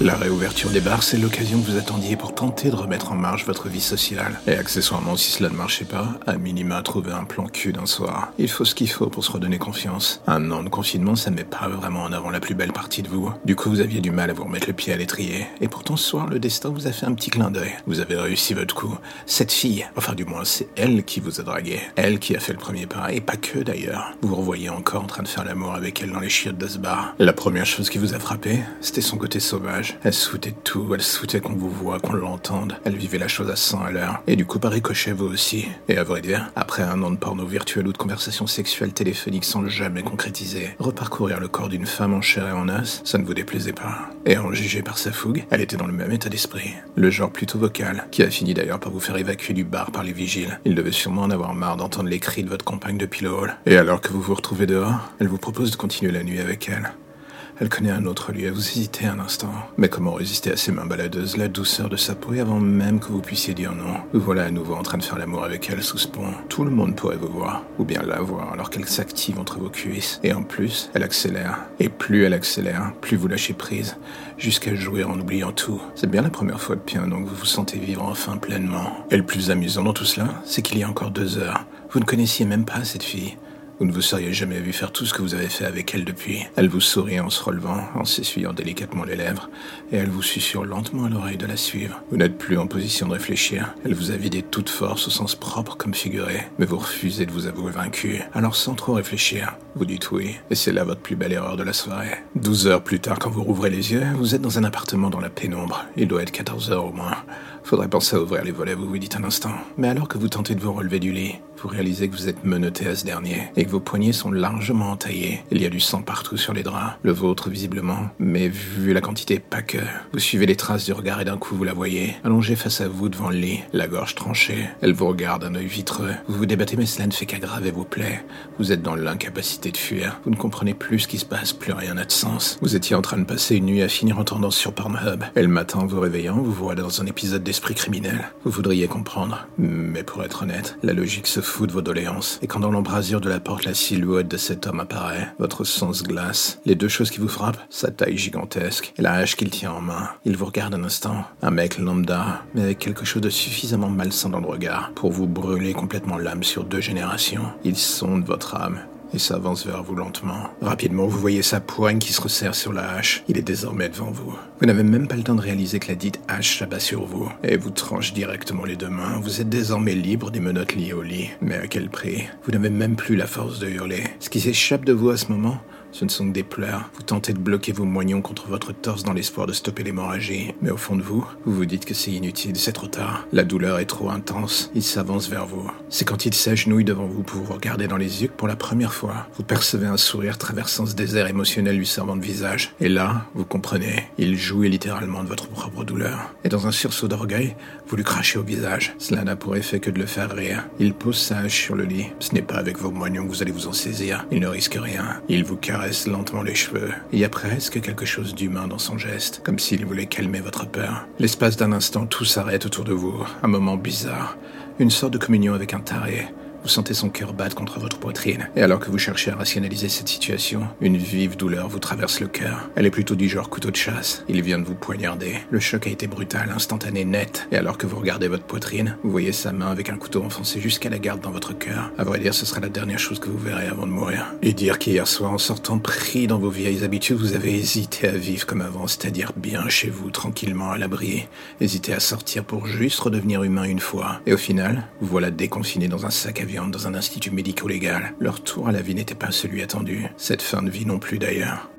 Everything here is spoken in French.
La réouverture des bars, c'est l'occasion que vous attendiez pour tenter de remettre en marche votre vie sociale. Et accessoirement, si cela ne marchait pas, à minima trouver un plan cul d'un soir. Il faut ce qu'il faut pour se redonner confiance. Un an de confinement, ça met pas vraiment en avant la plus belle partie de vous. Du coup, vous aviez du mal à vous remettre le pied à l'étrier. Et pourtant, ce soir, le destin vous a fait un petit clin d'œil. Vous avez réussi votre coup. Cette fille, enfin du moins, c'est elle qui vous a dragué. Elle qui a fait le premier pas, et pas que d'ailleurs. Vous vous revoyez encore en train de faire l'amour avec elle dans les chiottes de ce bar. La première chose qui vous a frappé, c'était son côté sauvage. Elle de tout, elle se foutait qu'on vous voit, qu'on l'entende. Elle vivait la chose à 100 à l'heure. Et du coup, par ricochet, vous aussi. Et à vrai dire, après un an de porno virtuel ou de conversations sexuelles téléphoniques sans jamais concrétiser, reparcourir le corps d'une femme en chair et en os, ça ne vous déplaisait pas. Et en juger par sa fougue, elle était dans le même état d'esprit. Le genre plutôt vocal, qui a fini d'ailleurs par vous faire évacuer du bar par les vigiles. Il devait sûrement en avoir marre d'entendre les cris de votre compagne depuis le hall. Et alors que vous vous retrouvez dehors, elle vous propose de continuer la nuit avec elle. Elle connaît un autre lieu, vous hésitez un instant. Mais comment résister à ses mains baladeuses, la douceur de sa peau et avant même que vous puissiez dire non? Vous voilà à nouveau en train de faire l'amour avec elle sous ce pont. Tout le monde pourrait vous voir, ou bien la voir alors qu'elle s'active entre vos cuisses. Et en plus, elle accélère. Et plus elle accélère, plus vous lâchez prise, jusqu'à jouir en oubliant tout. C'est bien la première fois depuis un an que vous vous sentez vivre enfin pleinement. Et le plus amusant dans tout cela, c'est qu'il y a encore deux heures. Vous ne connaissiez même pas cette fille. Vous ne vous seriez jamais vu faire tout ce que vous avez fait avec elle depuis. Elle vous sourit en se relevant, en s'essuyant délicatement les lèvres, et elle vous susurre lentement à l'oreille de la suivre. Vous n'êtes plus en position de réfléchir. Elle vous a vidé toute force au sens propre comme figuré, mais vous refusez de vous avouer vaincu. Alors sans trop réfléchir, vous dites oui, et c'est là votre plus belle erreur de la soirée. 12 heures plus tard, quand vous rouvrez les yeux, vous êtes dans un appartement dans la pénombre. Il doit être 14 heures au moins. Faudrait penser à ouvrir les volets, vous vous dites un instant. Mais alors que vous tentez de vous relever du lit, vous réalisez que vous êtes menotté à ce dernier et que vos poignets sont largement entaillés. Il y a du sang partout sur les draps, le vôtre visiblement, mais vu la quantité, pas que. Vous suivez les traces du regard et d'un coup vous la voyez, allongée face à vous devant le lit, la gorge tranchée. Elle vous regarde d'un œil vitreux. Vous vous débattez mais cela ne fait qu'aggraver vos plaies. Vous êtes dans l'incapacité de fuir. Vous ne comprenez plus ce qui se passe, plus rien n'a de sens. Vous étiez en train de passer une nuit à finir en tendance sur Pornhub. Et le matin, vous réveillant, vous voilà dans un épisode d'esprit criminel. Vous voudriez comprendre. Mais pour être honnête, la logique se de vos doléances. Et quand dans l'embrasure de la porte la silhouette de cet homme apparaît, votre sang se glace. Les deux choses qui vous frappent, sa taille gigantesque et la hache qu'il tient en main. Il vous regarde un instant. Un mec lambda, mais avec quelque chose de suffisamment malsain dans le regard pour vous brûler complètement l'âme sur deux générations. Il sonde votre âme et s'avance vers vous lentement. Rapidement, vous voyez sa poigne qui se resserre sur la hache. Il est désormais devant vous. Vous n'avez même pas le temps de réaliser que la dite hache s'abat sur vous et vous tranche directement les deux mains. Vous êtes désormais libre des menottes liées au lit. Mais à quel prix? Vous n'avez même plus la force de hurler. Ce qui s'échappe de vous à ce moment, ce ne sont que des pleurs. Vous tentez de bloquer vos moignons contre votre torse dans l'espoir de stopper l'hémorragie. Mais au fond de vous, vous vous dites que c'est inutile, c'est trop tard. La douleur est trop intense. Il s'avance vers vous. C'est quand il s'agenouille devant vous pour vous regarder dans les yeux que pour la première fois, vous percevez un sourire traversant ce désert émotionnel lui servant de visage. Et là, vous comprenez, il jouit littéralement de votre propre douleur. Et dans un sursaut d'orgueil, vous lui crachez au visage. Cela n'a pour effet que de le faire rire. Il pose sa hache sur le lit. Ce n'est pas avec vos moignons que vous allez vous en saisir. Il ne risque rien. Il vous caresse lentement les cheveux. Il y a presque quelque chose d'humain dans son geste, comme s'il voulait calmer votre peur. L'espace d'un instant, tout s'arrête autour de vous. Un moment bizarre. Une sorte de communion avec un taré. Vous sentez son cœur battre contre votre poitrine. Et alors que vous cherchez à rationaliser cette situation, une vive douleur vous traverse le cœur. Elle est plutôt du genre couteau de chasse. Il vient de vous poignarder. Le choc a été brutal, instantané, net. Et alors que vous regardez votre poitrine, vous voyez sa main avec un couteau enfoncé jusqu'à la garde dans votre cœur. À vrai dire, ce sera la dernière chose que vous verrez avant de mourir. Et dire qu'hier soir, en sortant pris dans vos vieilles habitudes, vous avez hésité à vivre comme avant, c'est-à-dire bien chez vous, tranquillement à l'abri. Hésité à sortir pour juste redevenir humain une fois. Et au final, vous voilà déconfiné dans un sac à viande dans un institut médico-légal. Leur tour à la vie n'était pas celui attendu. Cette fin de vie non plus d'ailleurs.